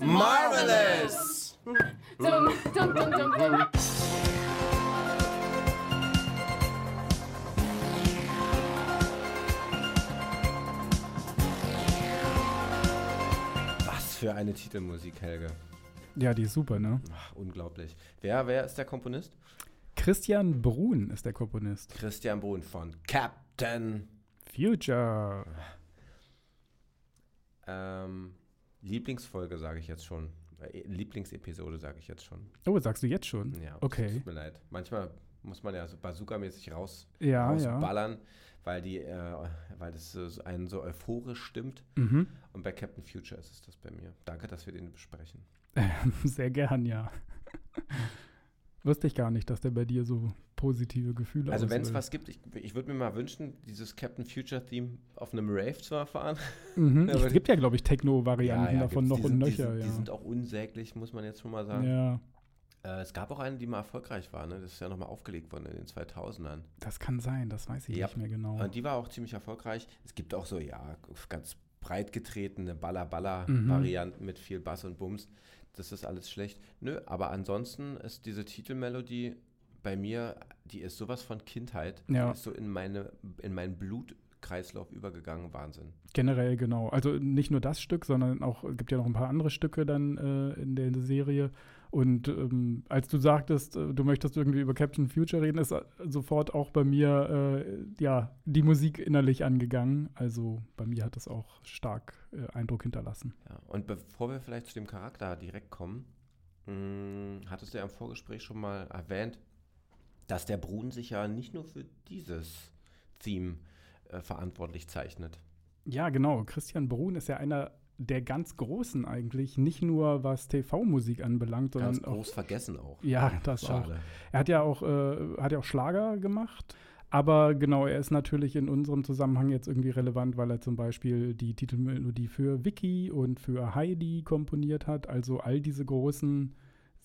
Marvelous! Was für eine Titelmusik, Helge. Ja, die ist super, ne? Ach, unglaublich. Wer, wer ist der Komponist? Christian Brun ist der Komponist. Christian Brun von Captain. Future. Ähm, Lieblingsfolge sage ich jetzt schon. Äh, Lieblingsepisode sage ich jetzt schon. Oh, sagst du jetzt schon? Ja, Okay. Tut mir leid. Manchmal muss man ja so bazooka-mäßig raus, Ja, ja. rausballern, weil, die, äh, weil das so einen so euphorisch stimmt. Mhm. Und bei Captain Future ist es das bei mir. Danke, dass wir den besprechen. Sehr gern, ja. Wusste ich gar nicht, dass der bei dir so positive Gefühle Also wenn es was gibt, ich, ich würde mir mal wünschen, dieses Captain Future-Theme auf einem Rave zu erfahren. Mhm. Ja, Es gibt ja, glaube ich, Techno-Varianten ja, davon gibt's. noch die und die nöcher, sind, ja. Die sind auch unsäglich, muss man jetzt schon mal sagen. ja, Äh, es gab auch eine, die mal erfolgreich war. Ne? Das ist ja nochmal aufgelegt worden in den 2000ern. das kann sein, das weiß ich Ja. nicht mehr genau. Und die war auch ziemlich erfolgreich. Es gibt auch so, ja, ganz breit getretene Mhm. Baller-Baller-Varianten mit viel Bass und Bums. Das ist alles schlecht. Nö, aber ansonsten ist diese Titelmelodie bei mir, die ist sowas von Kindheit. Ja. Die ist so in, meine, in meinen Blutkreislauf übergegangen. Wahnsinn. Generell, genau. Also nicht nur das Stück, sondern auch, es gibt ja noch ein paar andere Stücke dann äh, in der Serie. Und ähm, als du sagtest, äh, du möchtest irgendwie über Captain Future reden, ist äh, sofort auch bei mir äh, ja die Musik innerlich angegangen. Also bei mir hat es auch stark äh, Eindruck hinterlassen. Ja. Und bevor wir vielleicht zu dem Charakter direkt kommen, mh, hattest du ja im Vorgespräch schon mal erwähnt, dass der Brun sich ja nicht nur für dieses Theme äh, verantwortlich zeichnet. Ja, genau. Christian Brun ist ja einer der ganz Großen eigentlich, nicht nur was TV-Musik anbelangt, sondern Ganz auch groß vergessen auch. Ja, das auch. Schade. Er hat ja auch, äh, hat ja auch Schlager gemacht. Aber genau, er ist natürlich in unserem Zusammenhang jetzt irgendwie relevant, weil er zum Beispiel die Titelmelodie für Vicky und für Heidi komponiert hat. Also all diese großen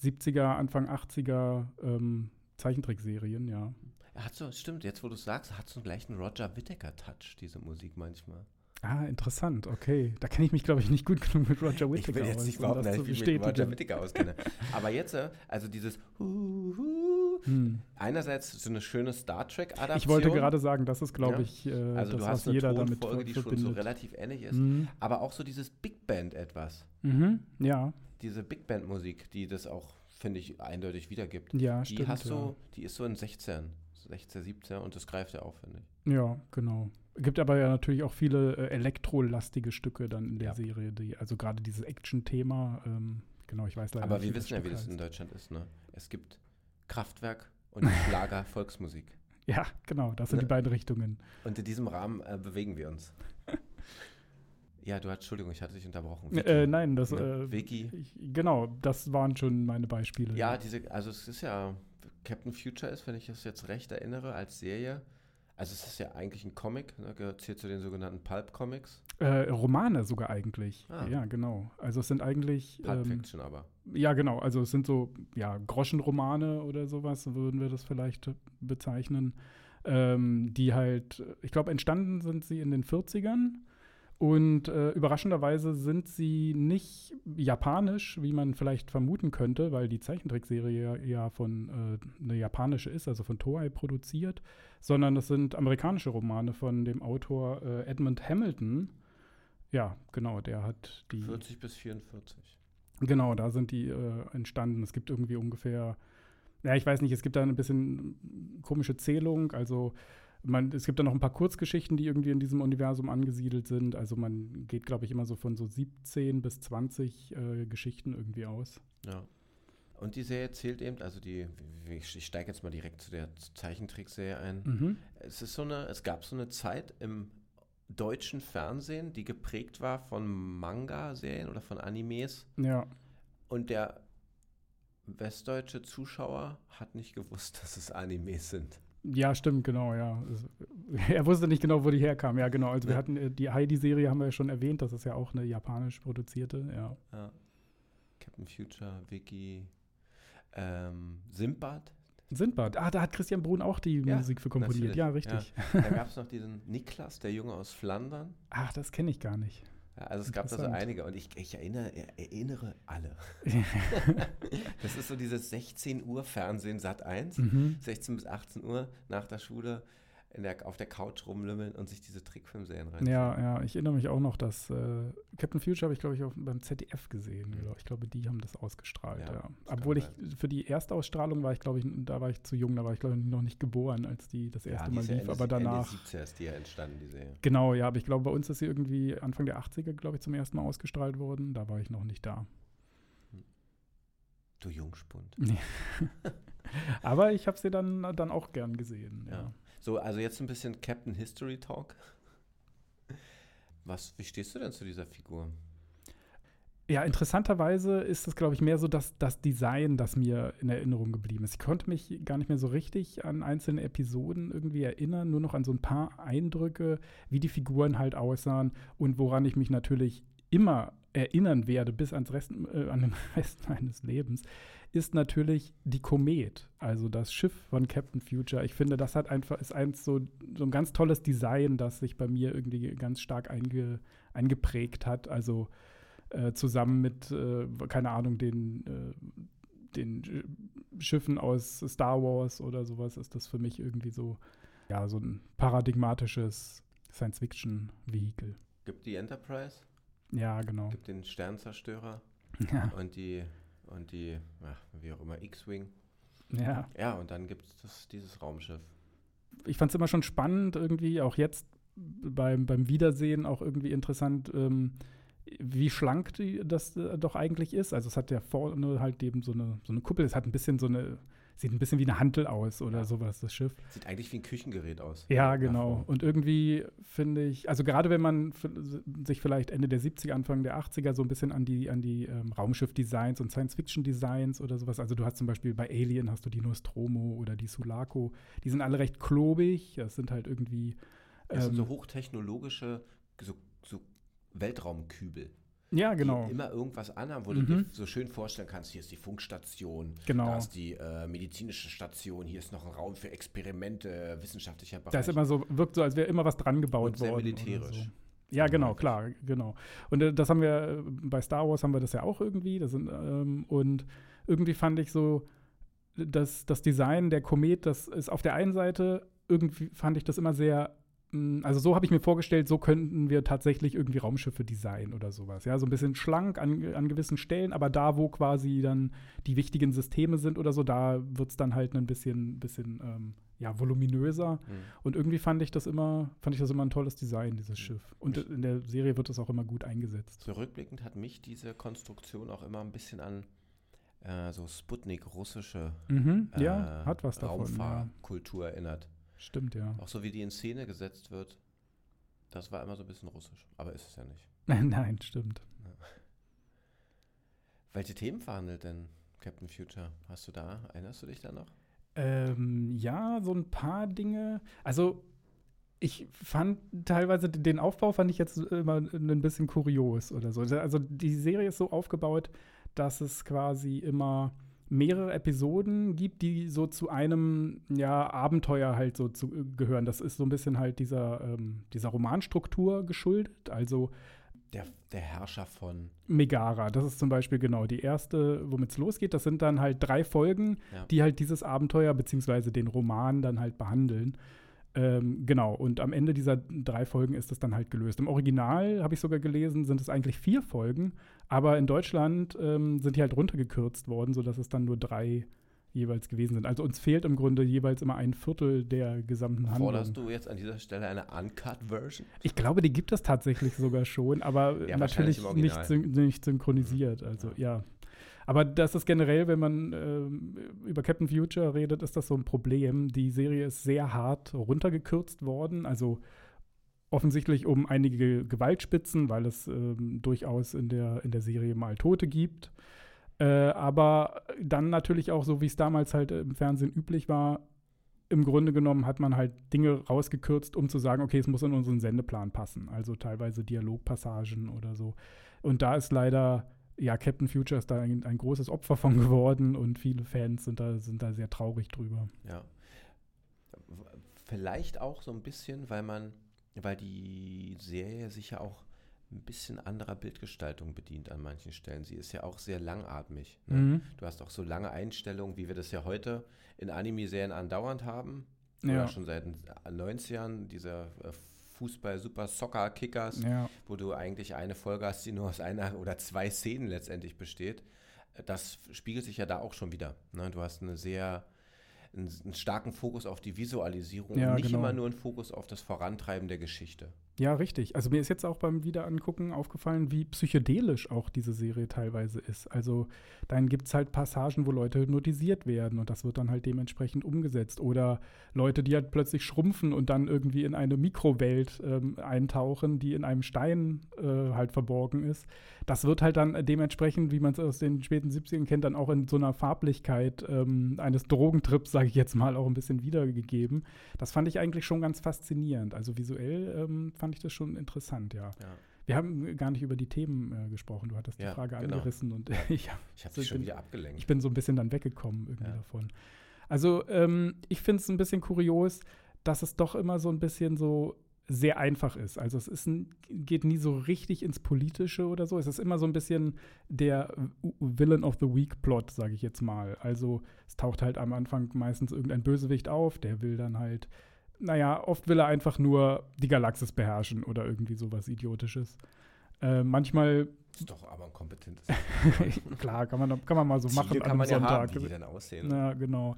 70er, Anfang 80er ähm, Zeichentrickserien, ja. Er hat so, stimmt, jetzt wo du es sagst, hat so einen gleichen Roger Whittaker-Touch, diese Musik manchmal. Ah, interessant, okay. Da kenne ich mich, glaube ich, nicht gut genug mit Roger Whittaker Ich will jetzt aus, nicht behaupten, das dass ich mich mit Roger. Whittaker auskenne. Aber jetzt, äh, also dieses Hu, Hu, Hm. einerseits so eine schöne Star Trek-Adaption. Ich wollte gerade sagen, das ist, glaube Ja. ich, äh, Also das, du hast was eine jeder damit Tonfolge, die schon so relativ ähnlich ist. Mhm. Aber auch so dieses Big Band etwas. Mhm. Ja, Diese Big Band Musik, die das auch, finde ich, eindeutig wiedergibt. ja, die stimmt. hast ja. du, die ist so in 16, 16, 17 und das greift ja auch, finde ich. Ja, genau. Gibt aber ja natürlich auch viele äh, elektrolastige Stücke dann in der Ja. Serie, die, also gerade dieses Action-Thema, ähm, genau, ich weiß leider Aber nicht, wir wissen ja, wie Stück das in. Deutschland ist, ne? Es gibt Kraftwerk und Schlager Volksmusik. Ja, genau, das sind Ne? die beiden Richtungen. Und in diesem Rahmen äh, bewegen wir uns. ja, du hast, Entschuldigung, ich hatte dich unterbrochen. Äh, nein, das, Ne? äh, Vicky. ich, genau, das waren schon meine Beispiele. Ja, diese, also es ist ja, Captain Future ist, wenn ich es jetzt recht erinnere, als Serie. Also es ist ja eigentlich ein Comic, ne, gehört zählt zu den sogenannten Pulp-Comics. Äh, Romane sogar eigentlich. Ah. Ja, genau. Also es sind eigentlich. Pulp ähm, Fiction aber. Ja, genau. Also es sind so, ja, Groschenromane oder sowas, so würden wir das vielleicht bezeichnen, ähm, die halt, ich glaube, entstanden sind sie in den 40ern. Und äh, überraschenderweise sind sie nicht japanisch, wie man vielleicht vermuten könnte, weil die Zeichentrickserie ja von äh, eine japanische ist, also von Toei produziert, sondern es sind amerikanische Romane von dem Autor äh, Edmund Hamilton. Ja, genau, der hat die. 40 bis 44. Genau, da sind die äh, entstanden. Es gibt irgendwie ungefähr, ja, ich weiß nicht, es gibt da ein bisschen komische Zählung. Also man, es gibt da noch ein paar Kurzgeschichten, die irgendwie in diesem Universum angesiedelt sind. Also man geht, glaube ich, immer so von so 17 bis 20 äh, Geschichten irgendwie aus. Ja. Und die Serie zählt eben, also die, ich ich steige jetzt mal direkt zu der Zeichentrickserie ein. Mhm. Es ist so eine, es gab so eine Zeit im deutschen Fernsehen, die geprägt war von Manga-Serien oder von Animes. Ja, Und der westdeutsche Zuschauer hat nicht gewusst, dass es Animes sind. Ja, stimmt, genau, ja. Es, er wusste nicht genau, wo die herkam. Ja, genau. Also wir hatten äh, die Heidi-Serie, haben wir ja schon erwähnt. Das ist ja auch eine japanisch produzierte, ja. Ja. Captain Future, Vicky. Ähm, Simbad. Sindbad. Ah, da hat Christian Brun auch die Ja, Musik für komponiert. natürlich, Ja, richtig. Da gab es noch diesen Niklas, der Junge aus Flandern. Ach, das kenne ich gar nicht. Ja, also es gab da so einige und ich, ich erinnere, erinnere alle. das ist so dieses 16 Uhr Fernsehen Sat 1, Mhm. 16 bis 18 Uhr nach der Schule der, auf der Couch rumlümmeln und sich diese Trickfilmserien rein. Ja, ja, ich erinnere mich auch noch, dass äh, Captain Future habe ich, glaube ich, auf, beim ZDF gesehen. glaub Ich glaube, die haben das ausgestrahlt. Ja, Ja, das Obwohl ich kann für die erste Ausstrahlung war ich, glaube ich, da war ich zu jung, da war ich, glaube ich, noch nicht geboren, als die das erste die Mal ja lief. Ende, aber danach. Ende 70er ist die ja entstanden, die Serie. Genau, ja, aber ich glaube, bei uns ist sie irgendwie Anfang der 80er, glaube ich, zum ersten Mal ausgestrahlt worden. Da war ich noch nicht da. Du Jungspund. Aber ich habe sie dann, dann auch gern gesehen. Ja. Ja. So, also jetzt ein bisschen Captain History Talk. Was, wie stehst du denn zu dieser Figur? Ja, interessanterweise ist es, glaube ich, mehr so das, das Design, das mir in Erinnerung geblieben ist. Ich konnte mich gar nicht mehr so richtig an einzelne Episoden irgendwie erinnern, nur noch an so ein paar Eindrücke, wie die Figuren halt aussahen und woran ich mich natürlich immer erinnern werde, bis ans Rest, äh, an den Rest meines Lebens, ist natürlich die Komet, also das Schiff von Captain Future. Ich finde, das hat einfach, ist eins so, so ein ganz tolles Design, das sich bei mir irgendwie ganz stark einge, eingeprägt hat. Also äh, zusammen mit, äh, keine Ahnung, den, äh, den Sch- Schiffen aus Star Wars oder sowas, ist das für mich irgendwie so, ja, so ein paradigmatisches Science-Fiction-Vehikel. Gibt die Enterprise, Ja, genau. gibt den Sternzerstörer Ja, und die, und die, ach, wie auch immer, X-Wing. ja. Ja, und dann gibt es dieses Raumschiff. ich fand es immer schon spannend, irgendwie, auch jetzt beim, beim Wiedersehen auch irgendwie interessant, ähm, wie schlank die, das äh, doch eigentlich ist. Also es hat ja vorne halt eben so eine, so eine Kuppel, es hat ein bisschen so eine, sieht ein bisschen wie eine Hantel aus oder Ja. sowas, das Schiff. Sieht eigentlich wie ein Küchengerät aus. Ja, genau. voll. Und irgendwie finde ich, also gerade wenn man sich vielleicht Ende der 70er, Anfang der 80er so ein bisschen an die, an die ähm, Raumschiff-Designs und Science-Fiction-Designs oder sowas, also du hast zum Beispiel bei Alien hast du die Nostromo oder die Sulaco, die sind alle recht klobig, das sind halt irgendwie Das sind ähm, so hochtechnologische, so, so Weltraumkübel. Ja, genau. Die immer irgendwas anhaben, wo Mhm. du dir so schön vorstellen kannst, hier ist die Funkstation, Genau. da ist die äh, medizinische Station, hier ist noch ein Raum für Experimente, wissenschaftlicher Bereich. Da ist immer so, wirkt so, als wäre immer was dran gebaut Und sehr worden. militärisch. Ja, genau, klar, genau. Und äh, das haben wir, äh, bei Star Wars haben wir das ja auch irgendwie. Das sind, ähm, und irgendwie fand ich so, dass das Design der Komet, das ist auf der einen Seite, irgendwie fand ich das immer sehr, also so habe ich mir vorgestellt, so könnten wir tatsächlich irgendwie Raumschiffe designen oder sowas. Ja, so ein bisschen schlank an, an gewissen Stellen, aber da, wo quasi dann die wichtigen Systeme sind oder so, da wird es dann halt ein bisschen, bisschen ähm, ja, voluminöser. Mhm. Und irgendwie fand ich das immer, fand ich das immer ein tolles Design, dieses Mhm. Schiff. Und in der Serie wird es auch immer gut eingesetzt. So rückblickend hat mich diese Konstruktion auch immer ein bisschen an äh, so Sputnik, russische Mhm, äh, ja, hat was davon. Ja. Erinnert. Stimmt, ja. Auch so wie die in Szene gesetzt wird, das war immer so ein bisschen russisch. Aber ist es ja nicht. Nein, stimmt. Welche Themen verhandelt denn Captain Future? Hast du da, erinnerst du dich da noch? Ähm, ja, so ein paar Dinge. Also, ich fand teilweise den Aufbau fand ich jetzt immer ein bisschen kurios oder so. Also, die Serie ist so aufgebaut, dass es quasi immer mehrere Episoden gibt, die so zu einem ja, Abenteuer halt so zu, gehören. Das ist so ein bisschen halt dieser, ähm, dieser Romanstruktur geschuldet. Also Der, der Herrscher von. Megara, das ist zum Beispiel genau die erste, womit es losgeht. Das sind dann halt drei Folgen, Ja. die halt dieses Abenteuer beziehungsweise den Roman dann halt behandeln. Ähm, genau, und am Ende dieser drei Folgen ist es dann halt gelöst. Im Original, habe ich sogar gelesen, sind es eigentlich vier Folgen, aber in Deutschland ähm, sind die halt runtergekürzt worden, sodass es dann nur drei jeweils gewesen sind. Also uns fehlt im Grunde jeweils immer ein Viertel der gesamten Handlung. Forderst du jetzt an dieser Stelle eine Uncut-Version? Ich glaube, die gibt es tatsächlich sogar schon, aber Ja, natürlich nicht, syn nicht synchronisiert. Also ja. Aber das ist generell, wenn man ähm, über Captain Future redet, ist das so ein Problem. Die Serie ist sehr hart runtergekürzt worden. Also offensichtlich um einige Gewaltspitzen, weil es ähm, durchaus in der, in der Serie mal Tote gibt. Äh, aber dann natürlich auch, so wie es damals halt im Fernsehen üblich war, im Grunde genommen hat man halt Dinge rausgekürzt, um zu sagen, okay, es muss in unseren Sendeplan passen. Also teilweise Dialogpassagen oder so. Und da ist leider ja, Captain Future ist da ein, ein, großes Opfer von geworden und viele Fans sind da, sind da sehr traurig drüber. Ja. Vielleicht auch so ein bisschen, weil man, weil die Serie sich ja auch ein bisschen anderer Bildgestaltung bedient an manchen Stellen. Sie ist ja auch sehr langatmig. Ne? Mhm. Du hast auch so lange Einstellungen, wie wir das ja heute in Anime-Serien andauernd haben. Ja. Oder schon seit den 90ern, dieser äh, Fußball-Super-Soccer-Kickers, ja. wo du eigentlich eine Folge hast, die nur aus einer oder zwei Szenen letztendlich besteht. Das spiegelt sich ja da auch schon wieder. Ne? Du hast eine sehr einen, einen, starken Fokus auf die Visualisierung ja, und nicht genau. immer nur einen Fokus auf das Vorantreiben der Geschichte. Ja, richtig. Also mir ist jetzt auch beim Wiederangucken aufgefallen, wie psychedelisch auch diese Serie teilweise ist. Also dann gibt es halt Passagen, wo Leute hypnotisiert werden und das wird dann halt dementsprechend umgesetzt. Oder Leute, die halt plötzlich schrumpfen und dann irgendwie in eine Mikrowelt ähm, eintauchen, die in einem Stein äh, halt verborgen ist. Das wird halt dann dementsprechend, wie man es aus den späten 70ern kennt, dann auch in so einer Farblichkeit ähm, eines Drogentrips, sage ich jetzt mal, auch ein bisschen wiedergegeben. Das fand ich eigentlich schon ganz faszinierend. Also visuell ähm, fand ich das schon interessant, ja. ja. Wir haben gar nicht über die Themen äh, gesprochen. Du hattest ja, die Frage genau. angerissen und ich, ich habe dich schon wieder abgelenkt. Ich bin so ein bisschen dann weggekommen irgendwie davon. Also ähm, ich finde es ein bisschen kurios, dass es doch immer so ein bisschen so sehr einfach ist. Also es ist ein, geht nie so richtig ins Politische oder so. Es ist immer so ein bisschen der Villain of the Week Plot, sage ich jetzt mal. Also es taucht halt am Anfang meistens irgendein Bösewicht auf, der will dann halt naja, oft will er einfach nur die Galaxis beherrschen oder irgendwie sowas Idiotisches. Äh, manchmal. Ist doch aber ein kompetentes. Klar, kann man, kann man mal so Ziele machen kann man Sonntag. Ja haben, wie die dann aussehen. Ja, genau.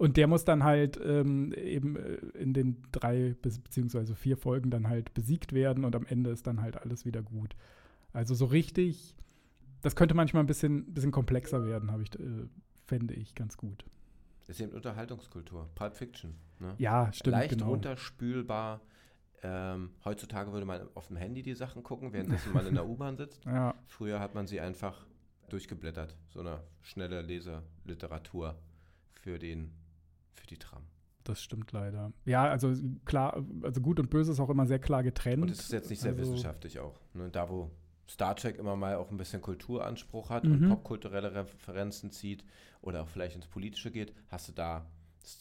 Und der muss dann halt ähm, eben äh, in den drei bis, beziehungsweise vier Folgen dann halt besiegt werden und am Ende ist dann halt alles wieder gut. Also so richtig, das könnte manchmal ein bisschen, bisschen komplexer werden, habe ich, äh, fände ich ganz gut. Ist eben Unterhaltungskultur, Pulp Fiction. Ne? Ja, stimmt. Leicht genau. runterspülbar. Ähm, heutzutage würde man auf dem Handy die Sachen gucken, währenddessen man in der U-Bahn sitzt. Ja. Früher hat man sie einfach durchgeblättert. So eine schnelle Leseliteratur für, den, für die Tram. Das stimmt leider. Ja, also klar, also gut und böse ist auch immer sehr klar getrennt. Und es ist jetzt nicht sehr also, wissenschaftlich auch. Ne? Da, wo Star Trek immer mal auch ein bisschen Kulturanspruch hat mhm. und popkulturelle Referenzen zieht oder auch vielleicht ins Politische geht, hast du da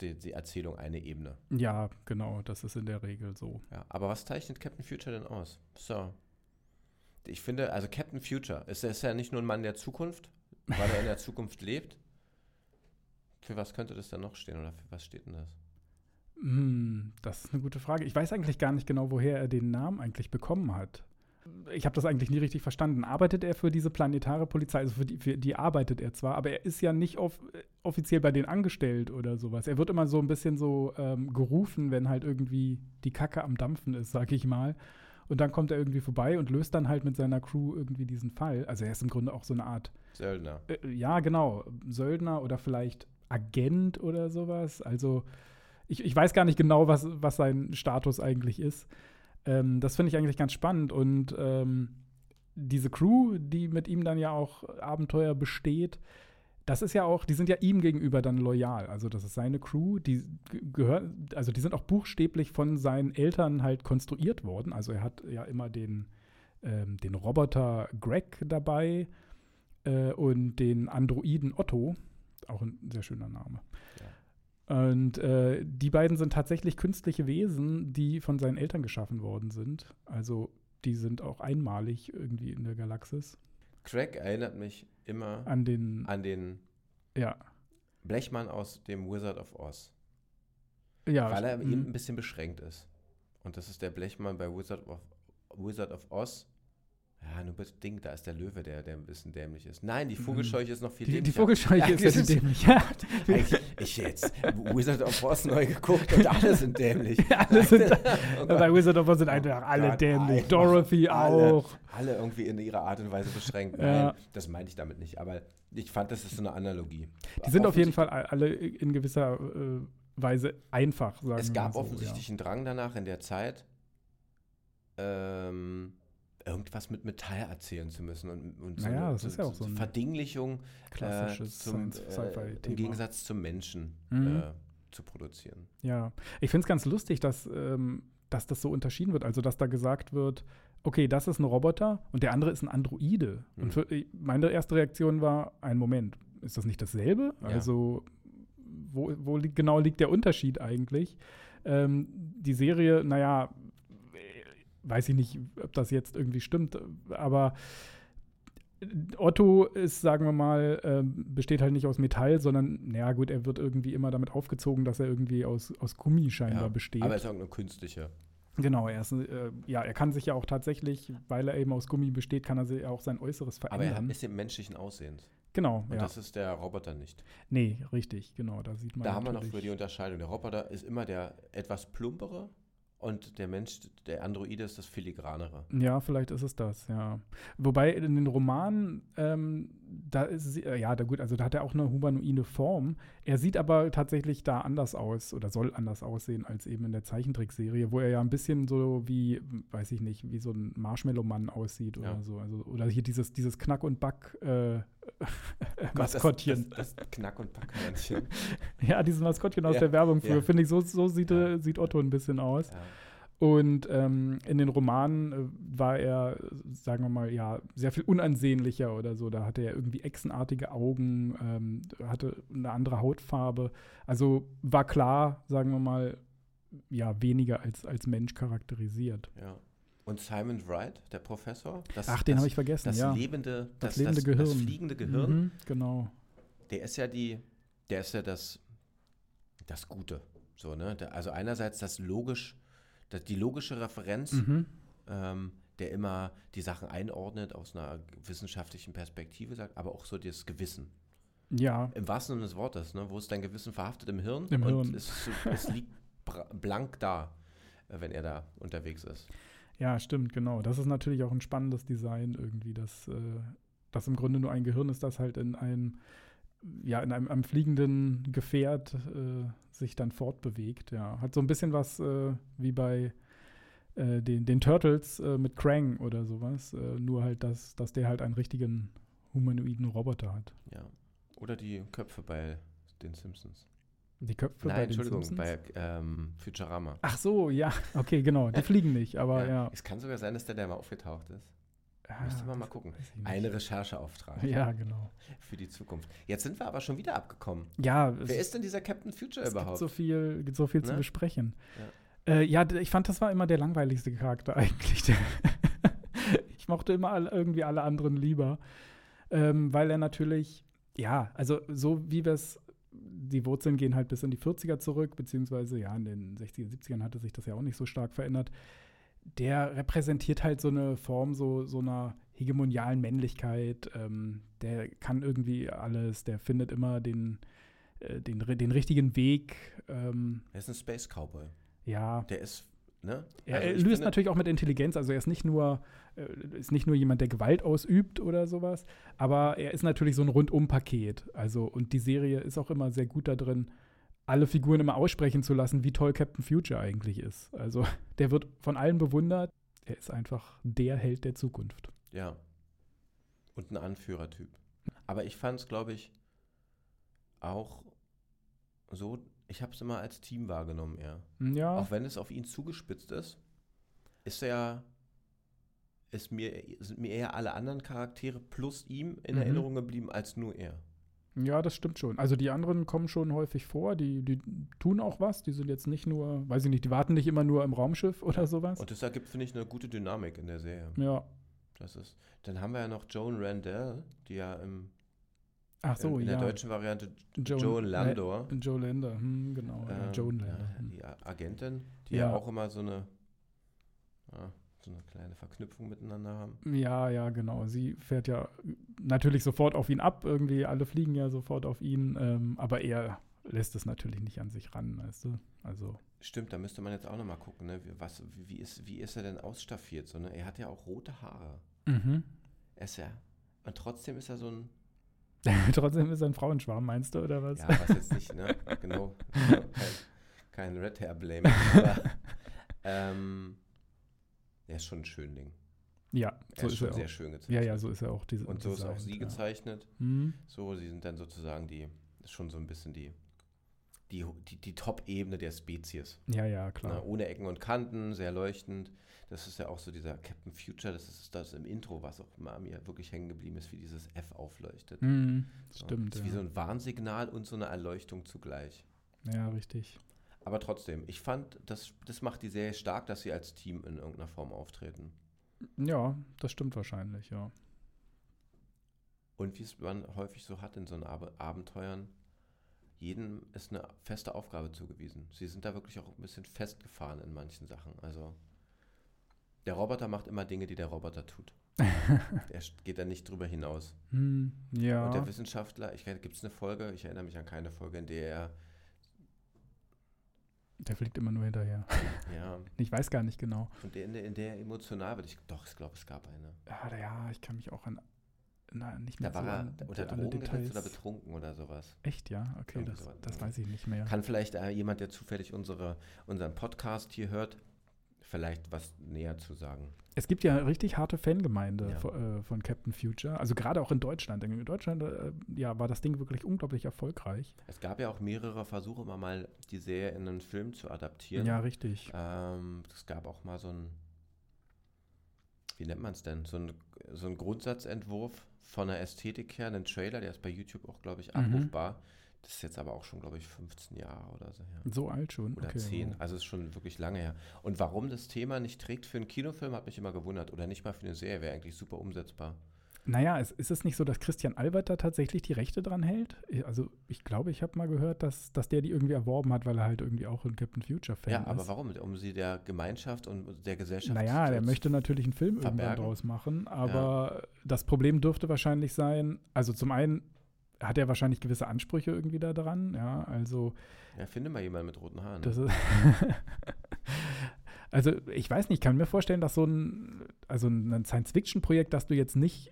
die, die, Erzählung eine Ebene. Ja, genau, das ist in der Regel so. Ja, aber was zeichnet Captain Future denn aus? So. Ich finde, also Captain Future ist, ist ja nicht nur ein Mann der Zukunft, weil er in der Zukunft lebt. Für was könnte das dann noch stehen oder für was steht denn das? Hm, das ist eine gute Frage. Ich weiß eigentlich gar nicht genau, woher er den Namen eigentlich bekommen hat ich habe das eigentlich nie richtig verstanden. Arbeitet er für diese planetare Polizei? Also für die, für die arbeitet er zwar, aber er ist ja nicht off offiziell bei denen angestellt oder sowas. Er wird immer so ein bisschen so ähm, gerufen, wenn halt irgendwie die Kacke am Dampfen ist, sag ich mal. Und dann kommt er irgendwie vorbei und löst dann halt mit seiner Crew irgendwie diesen Fall. Also er ist im Grunde auch so eine Art Söldner. Äh, ja, genau. Söldner oder vielleicht Agent oder sowas. Also ich, ich weiß gar nicht genau, was, was sein Status eigentlich ist. Ähm, das finde ich eigentlich ganz spannend und ähm, diese Crew, die mit ihm dann ja auch Abenteuer besteht, das ist ja auch, die sind ja ihm gegenüber dann loyal. Also das ist seine Crew, die gehört, also die sind auch buchstäblich von seinen Eltern halt konstruiert worden. Also er hat ja immer den, ähm, den Roboter Greg dabei äh, und den Androiden Otto, auch ein sehr schöner Name. Ja. Und äh, die beiden sind tatsächlich künstliche Wesen, die von seinen Eltern geschaffen worden sind. Also die sind auch einmalig irgendwie in der Galaxis. Craig erinnert mich immer an den, an den ja. Blechmann aus dem Wizard of Oz. Ja, weil er eben ein bisschen beschränkt ist. Und das ist der Blechmann bei Wizard of, Wizard of Oz, ja, nur bedingt, da ist der Löwe, der, der ein bisschen dämlich ist. Nein, die Vogelscheuche ist noch viel dämlicher. Die Vogelscheuche ja, ist ja dämlich. Ja. Ich jetzt Wizard of Oz neu geguckt und alle sind dämlich. Ja, alle sind, oh bei Wizard of Oz sind einfach alle Gott, dämlich. Dorothy alle, auch. Alle irgendwie in ihrer Art und Weise beschränkt. Nein, das meinte ich damit nicht. Aber ich fand, das ist so eine Analogie. Die sind auf jeden Fall alle in gewisser äh, Weise einfach, sagen Es gab so, offensichtlich einen Drang danach in der Zeit, ähm, irgendwas mit Metall erzählen zu müssen und, und naja, so, das ist ja auch so eine Verdinglichung klassisches äh, zum, äh, im Gegensatz zum Menschen mhm. äh, zu produzieren. Ja, ich finde es ganz lustig, dass, ähm, dass das so unterschieden wird. Also, dass da gesagt wird, okay, das ist ein Roboter und der andere ist ein Androide. Mhm. Und für, meine erste Reaktion war, ein Moment, ist das nicht dasselbe? Ja. Also, wo, wo li genau liegt der Unterschied eigentlich? Ähm, die Serie, naja, weiß ich nicht, ob das jetzt irgendwie stimmt, aber Otto ist, sagen wir mal, ähm, besteht halt nicht aus Metall, sondern, naja, gut, er wird irgendwie immer damit aufgezogen, dass er irgendwie aus, aus Gummi scheinbar Ja, besteht. Aber es ist irgendeine künstliche. Genau, er ist, äh, ja, er kann sich ja auch tatsächlich, weil er eben aus Gummi besteht, kann er sich auch sein Äußeres Aber er verändern. ist im menschlichen Aussehens. genau, Und ja. das ist der Roboter nicht. Nee, richtig, genau, da sieht man Da haben wir noch früher die Unterscheidung. Der Roboter ist immer der etwas plumpere und der Mensch, der Androide ist das filigranere. Ja, vielleicht ist es das, ja. Wobei in den Romanen, ähm, da ist, sie- äh, ja, da gut, also da hat er auch eine humanoide Form. Er sieht aber tatsächlich da anders aus oder soll anders aussehen als eben in der Zeichentrickserie, wo er ja ein bisschen so wie, weiß ich nicht, wie so ein Marshmallow-Mann aussieht oder Ja. so. Also, oder hier dieses, dieses Knack- und Back- äh, Gott, Maskottchen. Das, das, das Knack- und Packmännchen. Ja, dieses Maskottchen aus Ja, der Werbung früher, ja. finde ich, so, so sieht, Ja. äh, sieht Otto ein bisschen aus. Und ähm, in den Romanen äh, war er, sagen wir mal, ja, sehr viel unansehnlicher oder so. Da hatte er irgendwie echsenartige Augen, ähm, hatte eine andere Hautfarbe. Also war klar, sagen wir mal, ja, weniger als, als Mensch charakterisiert. ja. Und Simon Wright, der Professor, das, Ach, den habe ich vergessen, das ja. lebende, Das das, lebende das, Gehirn. das fliegende Gehirn, Mhm, genau. der ist ja die, der ist ja das, das Gute. So, ne? Also einerseits das logisch, das, die logische Referenz, Mhm. ähm, der immer die Sachen einordnet aus einer wissenschaftlichen Perspektive, sagt, aber auch so das Gewissen. Ja, Im wahrsten Sinne des Wortes, ne? wo ist dein Gewissen verhaftet? Im Hirn. Im und Hirn. Es, es liegt blank da, äh, wenn er da unterwegs ist. Ja, stimmt, genau. Das ist natürlich auch ein spannendes Design irgendwie, dass äh, das im Grunde nur ein Gehirn ist, das halt in einem, ja, in einem, einem fliegenden Gefährt äh, sich dann fortbewegt. Ja, hat so ein bisschen was äh, wie bei äh, den, den Turtles äh, mit Krang oder sowas. Äh, nur halt, dass, dass der halt einen richtigen humanoiden Roboter hat. Ja. Oder die Köpfe bei den Simpsons. Die Köpfe Nein, bei den Entschuldigung, Simpsons? bei ähm, Futurama. Ach so, ja, okay, genau. Die fliegen nicht, aber ja. Es kann sogar sein, dass der da mal aufgetaucht ist. Ah, Müsste man mal gucken. Eine Rechercheauftrag Ja, genau. für die Zukunft. Jetzt sind wir aber schon wieder abgekommen. Ja, Wer ist denn dieser Captain Future es überhaupt? gibt so viel, gibt so viel zu Ne? besprechen. Ja. Äh, ja, ich fand, das war immer der langweiligste Charakter eigentlich. ich mochte immer alle, irgendwie alle anderen lieber, ähm, weil er natürlich, ja, also so wie wir es, die Wurzeln gehen halt bis in die 40er zurück, beziehungsweise ja, in den 60er, 70ern hatte sich das ja auch nicht so stark verändert. Der repräsentiert halt so eine Form so, so einer hegemonialen Männlichkeit. Ähm, der kann irgendwie alles, der findet immer den, äh, den, den richtigen Weg. Ähm, Er ist ein Space Cowboy. ja, Der ist, ne? er, Also er ich löst natürlich auch mit Intelligenz. Also er ist nicht nur äh, ist nicht nur jemand, der Gewalt ausübt oder sowas, aber er ist natürlich so ein Rundum-Paket. Also und die Serie ist auch immer sehr gut da drin, alle Figuren immer aussprechen zu lassen, wie toll Captain Future eigentlich ist. Also der wird von allen bewundert. Er ist einfach der Held der Zukunft. Ja. Und ein Anführertyp. Aber ich fand es, glaube ich, auch so, ich habe es immer als Team wahrgenommen, eher. Ja, Auch wenn es auf ihn zugespitzt ist, ist er, ist mir, sind mir eher alle anderen Charaktere plus ihm in Mhm. Erinnerung geblieben als nur er. ja, das stimmt schon. Also die anderen kommen schon häufig vor, die, die tun auch was. Die sind jetzt nicht nur, weiß ich nicht, die warten nicht immer nur im Raumschiff oder sowas. Und das ergibt, finde ich, eine gute Dynamik in der Serie. Ja. Das ist, dann haben wir ja noch Joan Randell, die ja im, Ach so, in, in ja. der deutschen Variante Joan, Joan Landor. Äh, Joe Lander, hm, genau. Ähm, Joan Lander. hm. die Agentin, die ja. Ja. auch immer so eine, ja, so eine kleine Verknüpfung miteinander haben. Ja, ja, genau. Sie fährt ja natürlich sofort auf ihn ab. Irgendwie alle fliegen ja sofort auf ihn. Ähm, aber er lässt es natürlich nicht an sich ran, weißt du? Also, Stimmt, da müsste man jetzt auch nochmal gucken, ne? wie, was, wie, ist, wie ist er denn ausstaffiert? So, ne? Er hat ja auch rote Haare. mhm. Er ist ja, und trotzdem ist er so ein, trotzdem ist er ein Frauenschwarm, meinst du, oder was? ja, was jetzt nicht, ne? Genau. Kein, kein Red Hair Blame. Aber ähm, er ist schon ein Schönling. Ja, Er so ist ist schon er sehr auch. schön gezeichnet. Ja, ja, so ist er auch. Diese, Und so ist auch sie ja. gezeichnet. Mhm. So, sie sind dann sozusagen die, ist schon so ein bisschen die die, die, die Top-Ebene der Spezies. Ja, ja, klar. Ne? Ohne Ecken und Kanten, sehr leuchtend. Das ist ja auch so dieser Captain Future, das ist das im Intro, was auch mal mir wirklich hängen geblieben ist, wie dieses F aufleuchtet. Mhm, So, stimmt. Das ist wie so ja. ein Warnsignal und so eine Erleuchtung zugleich. ja, richtig. Aber trotzdem, ich fand, das, das macht die Serie stark, dass sie als Team in irgendeiner Form auftreten. Ja, das stimmt wahrscheinlich, ja. Und wie es man häufig so hat in so Ab Abenteuern, jedem ist eine feste Aufgabe zugewiesen. Sie sind da wirklich auch ein bisschen festgefahren in manchen Sachen. Also der Roboter macht immer Dinge, die der Roboter tut. er geht da nicht drüber hinaus. Hm, ja. Und der Wissenschaftler, ich gibt es eine Folge, ich erinnere mich an keine Folge, in der er, Der fliegt immer nur hinterher. ja, Ich weiß gar nicht genau. und in, der, in der er emotional wird. Ich, doch, ich glaube, es gab eine. Ja, ja, ich kann mich auch an. Na, nicht mehr Da war so er an unter Drogen gesetzt oder betrunken oder sowas. Echt, ja? Okay, das, sowas. das weiß ich nicht mehr. Kann vielleicht äh, jemand, der zufällig unsere, unseren Podcast hier hört, vielleicht was näher zu sagen. Es gibt ja richtig harte Fangemeinde Ja. von, äh, von Captain Future. Also gerade auch in Deutschland. In Deutschland äh, ja, war das Ding wirklich unglaublich erfolgreich. Es gab ja auch mehrere Versuche, mal, mal die Serie in einen Film zu adaptieren. Ja, richtig. Ähm, es gab auch mal so ein, wie nennt man es denn, so ein, so ein Grundsatzentwurf von der Ästhetik her, einen Trailer, der ist bei YouTube auch, glaube ich, Mhm. abrufbar. Das ist jetzt aber auch schon, glaube ich, 15 Jahre oder so her. So alt schon. Oder okay, 10, wow. also ist schon wirklich lange her. Und warum das Thema nicht trägt für einen Kinofilm, hat mich immer gewundert. Oder nicht mal für eine Serie, wäre eigentlich super umsetzbar. Naja, es, ist es nicht so, dass Christian Albert da tatsächlich die Rechte dran hält? Also ich glaube, ich habe mal gehört, dass, dass der die irgendwie erworben hat, weil er halt irgendwie auch ein Captain Future-Fan Ja, ist. aber warum? Um sie der Gemeinschaft und der Gesellschaft Naja, der möchte natürlich einen Film irgendwann verbergen. draus machen, aber das Problem dürfte wahrscheinlich sein, also zum einen hat er wahrscheinlich gewisse Ansprüche irgendwie da dran, ja, also Ja, finde mal jemanden mit roten Haaren. das ist Also ich weiß nicht, ich kann mir vorstellen, dass so ein, also ein Science-Fiction-Projekt, das du jetzt nicht,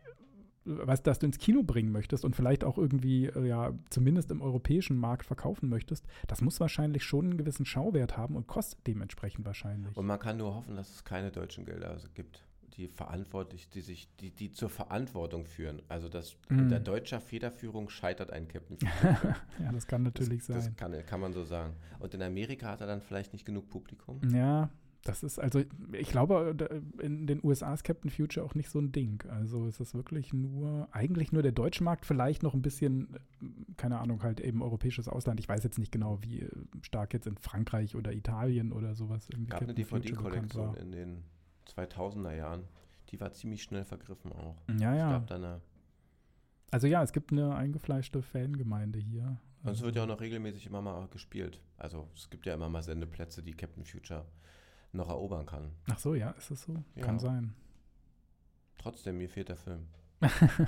was, das du ins Kino bringen möchtest und vielleicht auch irgendwie, äh, ja, zumindest im europäischen Markt verkaufen möchtest, das muss wahrscheinlich schon einen gewissen Schauwert haben und kostet dementsprechend wahrscheinlich. Und man kann nur hoffen, dass es keine deutschen Gelder also gibt, die verantwortlich, die sich, die, die zur Verantwortung führen. Also dass Mhm. unter deutscher Federführung scheitert ein Captain ja, das kann natürlich das, sein. Das kann, kann man so sagen. Und in Amerika hat er dann vielleicht nicht genug Publikum. Ja, das ist also, ich glaube, da- in den USA ist Captain Future auch nicht so ein Ding. Also es ist wirklich nur, eigentlich nur der deutsche Markt, vielleicht noch ein bisschen, keine Ahnung, halt eben europäisches Ausland. Ich weiß jetzt nicht genau, wie stark jetzt in Frankreich oder Italien oder sowas irgendwie Es gab eine Captain Future bekannt DVD-Kollektion in den 2000er Jahren. Die war ziemlich schnell vergriffen auch. Ja, Es ja. gab dann eine, Also ja, es gibt eine eingefleischte Fangemeinde hier. und es Also, wird ja auch noch regelmäßig immer mal gespielt. Also es gibt ja immer mal Sendeplätze, die Captain Future noch erobern kann. Ach so, ja, ist es so? Ja. Kann sein. Trotzdem, mir fehlt der Film.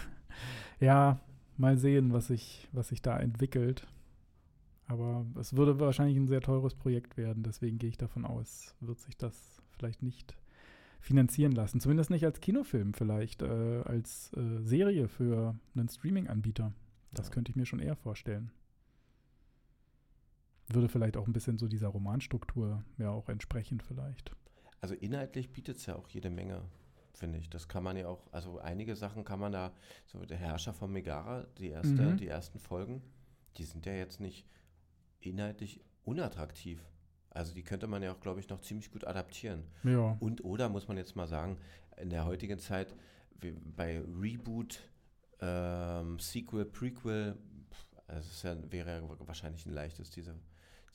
ja, mal sehen, was sich, was sich da entwickelt. Aber es würde wahrscheinlich ein sehr teures Projekt werden, deswegen gehe ich davon aus, wird sich das vielleicht nicht finanzieren lassen. Zumindest nicht als Kinofilm, vielleicht äh, als äh, Serie für einen Streaming-Anbieter. Das Ja. könnte ich mir schon eher vorstellen. Würde vielleicht auch ein bisschen so dieser Romanstruktur ja auch entsprechen, vielleicht. Also inhaltlich bietet es ja auch jede Menge, finde ich. Das kann man ja auch, also einige Sachen kann man da, so der Herrscher von Megara, die, erste, Mhm. die ersten Folgen, die sind ja jetzt nicht inhaltlich unattraktiv. Also die könnte man ja auch, glaube ich, noch ziemlich gut adaptieren. Ja. Und oder muss man jetzt mal sagen, in der heutigen Zeit bei Reboot, ähm, Sequel, Prequel, also es ja, wäre ja wahrscheinlich ein leichtes, diese,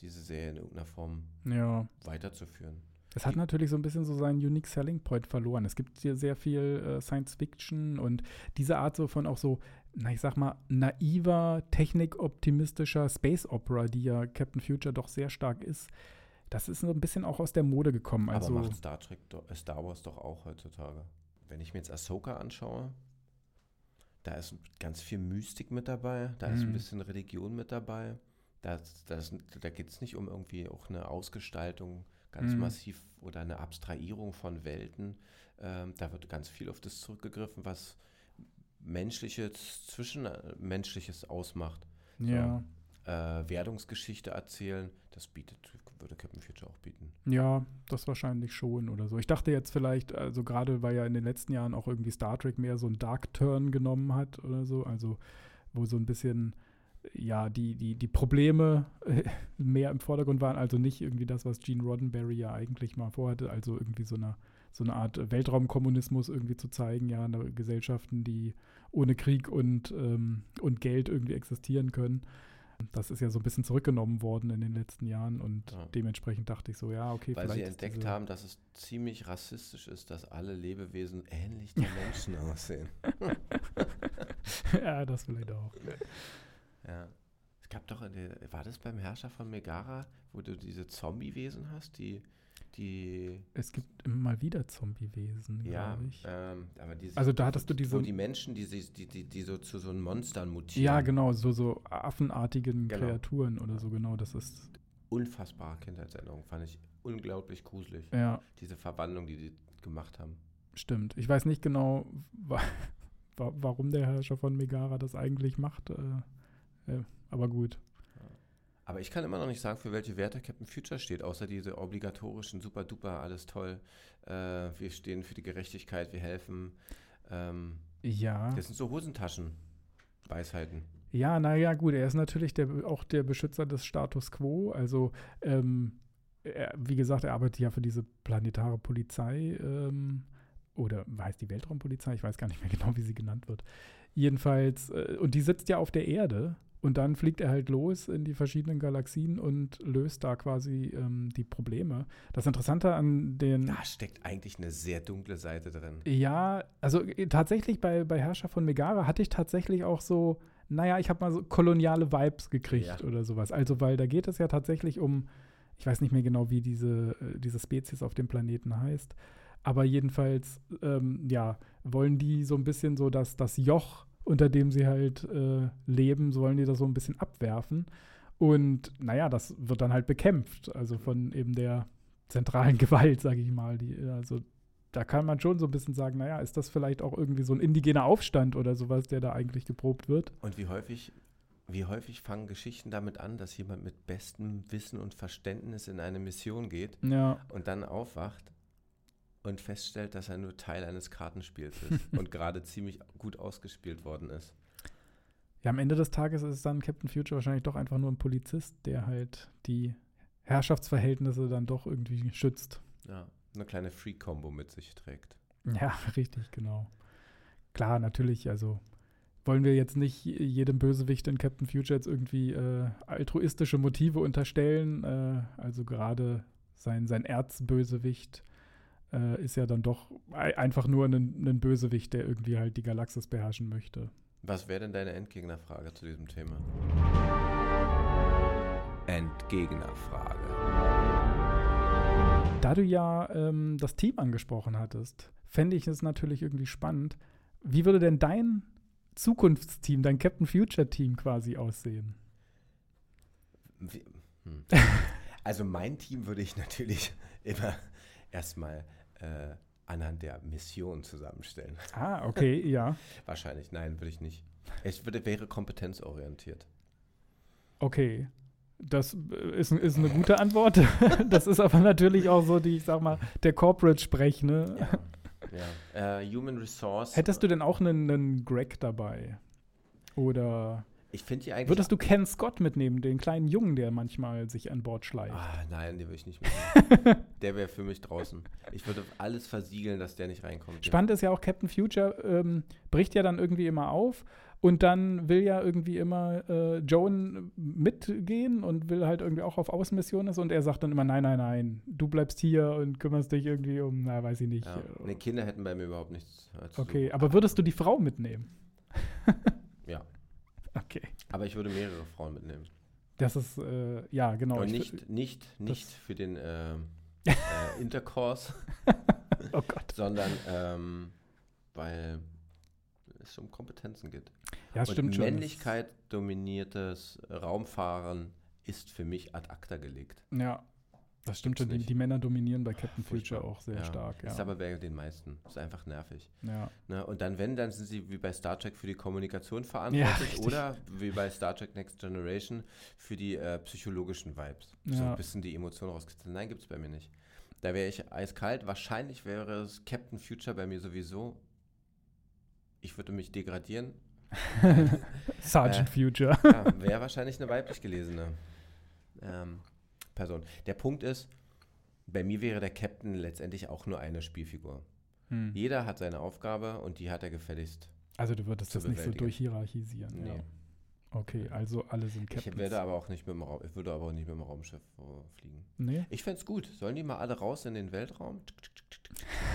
diese Serie in irgendeiner Form Ja. weiterzuführen. Es hat natürlich so ein bisschen so seinen Unique Selling Point verloren. Es gibt hier sehr viel äh, Science Fiction und diese Art so von auch so, na ich sag mal, naiver, technikoptimistischer Space Opera, die ja Captain Future doch sehr stark ist. Das ist so ein bisschen auch aus der Mode gekommen. Also, Aber macht Star Trek, äh, Star Wars doch auch heutzutage. Wenn ich mir jetzt Ahsoka anschaue, da ist ganz viel Mystik mit dabei, da ist ein Mhm. bisschen Religion mit dabei. Da, das, da geht es nicht um irgendwie auch eine Ausgestaltung ganz Mhm. massiv oder eine Abstrahierung von Welten. Ähm, da wird ganz viel auf das zurückgegriffen, was menschliches, zwischenmenschliches ausmacht. ja, Äh, Werdungsgeschichte erzählen, das bietet, würde Captain Future auch bieten. ja, das wahrscheinlich schon oder so. Ich dachte jetzt vielleicht, also gerade weil ja in den letzten Jahren auch irgendwie Star Trek mehr so einen Dark Turn genommen hat oder so, also wo so ein bisschen ja, die, die, die Probleme äh, mehr im Vordergrund waren, also nicht irgendwie das, was Gene Roddenberry ja eigentlich mal vorhatte, also irgendwie so eine, so eine Art Weltraumkommunismus irgendwie zu zeigen, ja, Gesellschaften, die ohne Krieg und, ähm, und Geld irgendwie existieren können. Das ist ja so ein bisschen zurückgenommen worden in den letzten Jahren und Ja. dementsprechend dachte ich so, ja, okay, Weil vielleicht. sie entdeckt haben, dass es ziemlich rassistisch ist, dass alle Lebewesen ähnlich den Menschen aussehen. ja, das vielleicht auch. Ja. Es gab doch, eine, war das beim Herrscher von Megara, wo du diese Zombie-Wesen hast, die, die, Es gibt immer mal wieder Zombiewesen, ja, glaube ich. ähm, aber diese, Also da hattest du wo diese. die Menschen, die, sich- die, die, die so zu so Monstern mutieren. Ja, genau, so, so affenartigen Genau. Kreaturen oder so, genau, das ist. Unfassbare Kindheitserinnerung, fand ich unglaublich gruselig. Ja, Diese Verwandlung, die die gemacht haben. stimmt. Ich weiß nicht genau, wa wa warum der Herrscher von Megara das eigentlich macht. Äh, äh, aber gut. Aber ich kann immer noch nicht sagen, für welche Werte Captain Future steht, außer diese obligatorischen, super duper, alles toll. Äh, wir stehen für die Gerechtigkeit, wir helfen. Ähm, Ja. das sind so Hosentaschen. Weisheiten. Ja, naja, gut, er ist natürlich der, auch der Beschützer des Status quo. Also, ähm, er, wie gesagt, er arbeitet ja für diese planetare Polizei ähm, oder heißt die Weltraumpolizei? Ich weiß gar nicht mehr genau, wie sie genannt wird. Jedenfalls, äh, und die sitzt ja auf der Erde und dann fliegt er halt los in die verschiedenen Galaxien und löst da quasi ähm, die Probleme. Das Interessante an den. Da steckt eigentlich eine sehr dunkle Seite drin. Ja, also äh, tatsächlich bei, bei Herrscher von Megara hatte ich tatsächlich auch so, naja, ich habe mal so koloniale Vibes gekriegt Ja. oder sowas. Also, weil da geht es ja tatsächlich um, ich weiß nicht mehr genau, wie diese, äh, diese Spezies auf dem Planeten heißt, aber jedenfalls, ähm, ja, wollen die so ein bisschen so, dass das Joch, unter dem sie halt äh, leben, so wollen die das so ein bisschen abwerfen. Und naja, das wird dann halt bekämpft, also von eben der zentralen Gewalt, sage ich mal. Die, also da kann man schon so ein bisschen sagen, naja, ist das vielleicht auch irgendwie so ein indigener Aufstand oder sowas, der da eigentlich geprobt wird? Und wie häufig, wie häufig fangen Geschichten damit an, dass jemand mit bestem Wissen und Verständnis in eine Mission geht Ja, und dann aufwacht und feststellt, dass er nur Teil eines Kartenspiels ist und gerade ziemlich gut ausgespielt worden ist. ja, am Ende des Tages ist dann Captain Future wahrscheinlich doch einfach nur ein Polizist, der halt die Herrschaftsverhältnisse dann doch irgendwie schützt. Ja, eine kleine Free-Combo mit sich trägt. Ja, richtig, genau. Klar, natürlich, also wollen wir jetzt nicht jedem Bösewicht in Captain Future jetzt irgendwie äh, altruistische Motive unterstellen. Äh, also gerade sein, sein Erzbösewicht äh, ist ja dann doch ei- einfach nur ein, ein Bösewicht, der irgendwie halt die Galaxis beherrschen möchte. Was wäre denn deine Endgegnerfrage zu diesem Thema? Endgegnerfrage. Da du ja ähm, das Team angesprochen hattest, fände ich es natürlich irgendwie spannend. Wie würde denn dein Zukunftsteam, dein Captain Future Team quasi aussehen? Wie, hm. Also mein Team würde ich natürlich immer erstmal äh, anhand der Mission zusammenstellen. Ah, okay, ja. Wahrscheinlich, nein, würde ich nicht. Es würde, wäre kompetenzorientiert. Okay. Das äh, ist, ist eine gute Antwort. Das ist aber natürlich auch so die, ich sag mal, der Corporate-Sprech, ne? ja. Äh, Human Resource. Hättest du denn auch einen, einen Greg dabei? Oder Ich finde die eigentlich. würdest du Ken Scott mitnehmen, den kleinen Jungen, der manchmal sich an Bord schleicht? Ah, nein, den würde ich nicht mitnehmen. der wäre für mich draußen. Ich würde alles versiegeln, dass der nicht reinkommt. Spannend ist ja auch, Captain Future ähm, bricht ja dann irgendwie immer auf und dann will ja irgendwie immer äh, Joan mitgehen und will halt irgendwie auch auf Außenmission ist und er sagt dann immer, nein, nein, nein, du bleibst hier und kümmerst dich irgendwie um, na, weiß ich nicht. Ja. Nee, Kinder hätten bei mir überhaupt nichts äh, Okay, aber würdest du die Frau mitnehmen? Okay. Aber ich würde mehrere Frauen mitnehmen. Das ist, äh, ja, genau. Und ich- nicht, nicht, nicht für den ähm, äh, Intercourse, Oh Gott. sondern ähm, weil es um Kompetenzen geht. Ja, Und stimmt schon. Männlichkeit dominiertes Raumfahren ist für mich ad acta gelegt. Ja, das stimmt schon. Die, die Männer dominieren bei Captain Furchtbar. Future auch sehr Ja. stark. Ja. Ist aber bei den meisten. Ist einfach nervig. ja. Ne? Und dann, wenn, dann sind sie wie bei Star Trek für die Kommunikation verantwortlich richtig. oder wie bei Star Trek Next Generation für die äh, psychologischen Vibes. So Ja. ein bisschen die Emotionen rauskitzeln. Nein, gibt es bei mir nicht. Da wäre ich eiskalt. Wahrscheinlich wäre es Captain Future bei mir sowieso. Ich würde mich degradieren, Sergeant Äh, Future. Ja, wäre wahrscheinlich eine weiblich gelesene ähm, Person. Der Punkt ist, bei mir wäre der Captain letztendlich auch nur eine Spielfigur. Hm. Jeder hat seine Aufgabe und die hat er gefälligst. Also du würdest das nicht so durchhierarchisieren. Nee. Ja. Okay, also alle sind Captains. Ich werde aber auch nicht mit dem Raum, ich würde aber auch nicht mit dem Raumschiff fliegen. nee? Ich fände es gut. Sollen die mal alle raus in den Weltraum?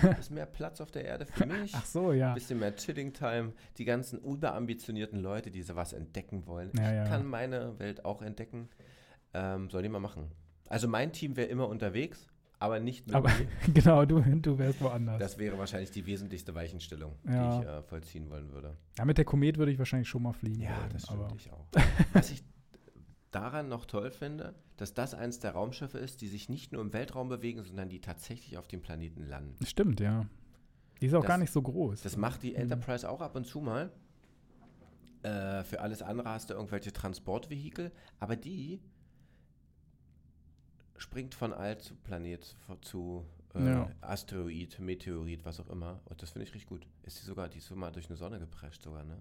Ist mehr Platz auf der Erde für mich. Ach so, ja. Ein bisschen mehr Chilling Time. Die ganzen überambitionierten Leute, die sowas entdecken wollen. Ja, ich ja. kann meine Welt auch entdecken. Ähm, soll die mal machen. Also mein Team wäre immer unterwegs, aber nicht mit Aber genau, du, du wärst woanders. Das wäre wahrscheinlich die wesentlichste Weichenstellung, Ja. die ich äh, vollziehen wollen würde. ja, mit der Komet würde ich wahrscheinlich schon mal fliegen Ja, wollen. das stimmt, ich auch. Was ich daran noch toll finde, dass das eins der Raumschiffe ist, die sich nicht nur im Weltraum bewegen, sondern die tatsächlich auf dem Planeten landen. Stimmt, ja. Die ist auch Das- gar nicht so groß. Das macht die Mhm. Enterprise auch ab und zu mal. Äh, für alles andere hast du irgendwelche Transportvehikel, aber die springt von All zu Planet zu äh, Ja. Asteroid, Meteorit, was auch immer. Und das finde ich richtig gut. Ist die sogar, die ist mal durch eine Sonne geprescht sogar, ne?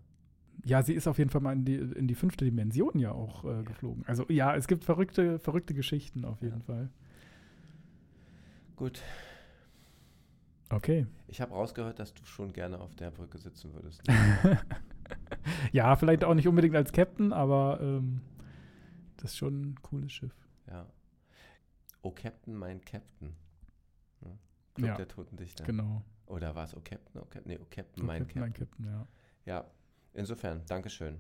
Ja, sie ist auf jeden Fall mal in die, in die fünfte Dimension ja auch äh, geflogen. Also ja, es gibt verrückte, verrückte Geschichten auf jeden Ja. Fall. Gut. Okay. Ich habe rausgehört, dass du schon gerne auf der Brücke sitzen würdest. ja, vielleicht auch nicht unbedingt als Captain, aber ähm, das ist schon ein cooles Schiff. ja. Oh Captain, mein Captain. Ne? Club Ja, der Toten Dichter. Genau. Oder war es Oh Captain? Oh, Cap nee, Oh Captain, Oh, mein Captain, mein Captain. Captain, ja. Ja, insofern, Dankeschön.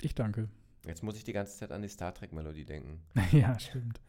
Ich danke. Jetzt muss ich die ganze Zeit an die Star Trek-Melodie denken. ja, stimmt.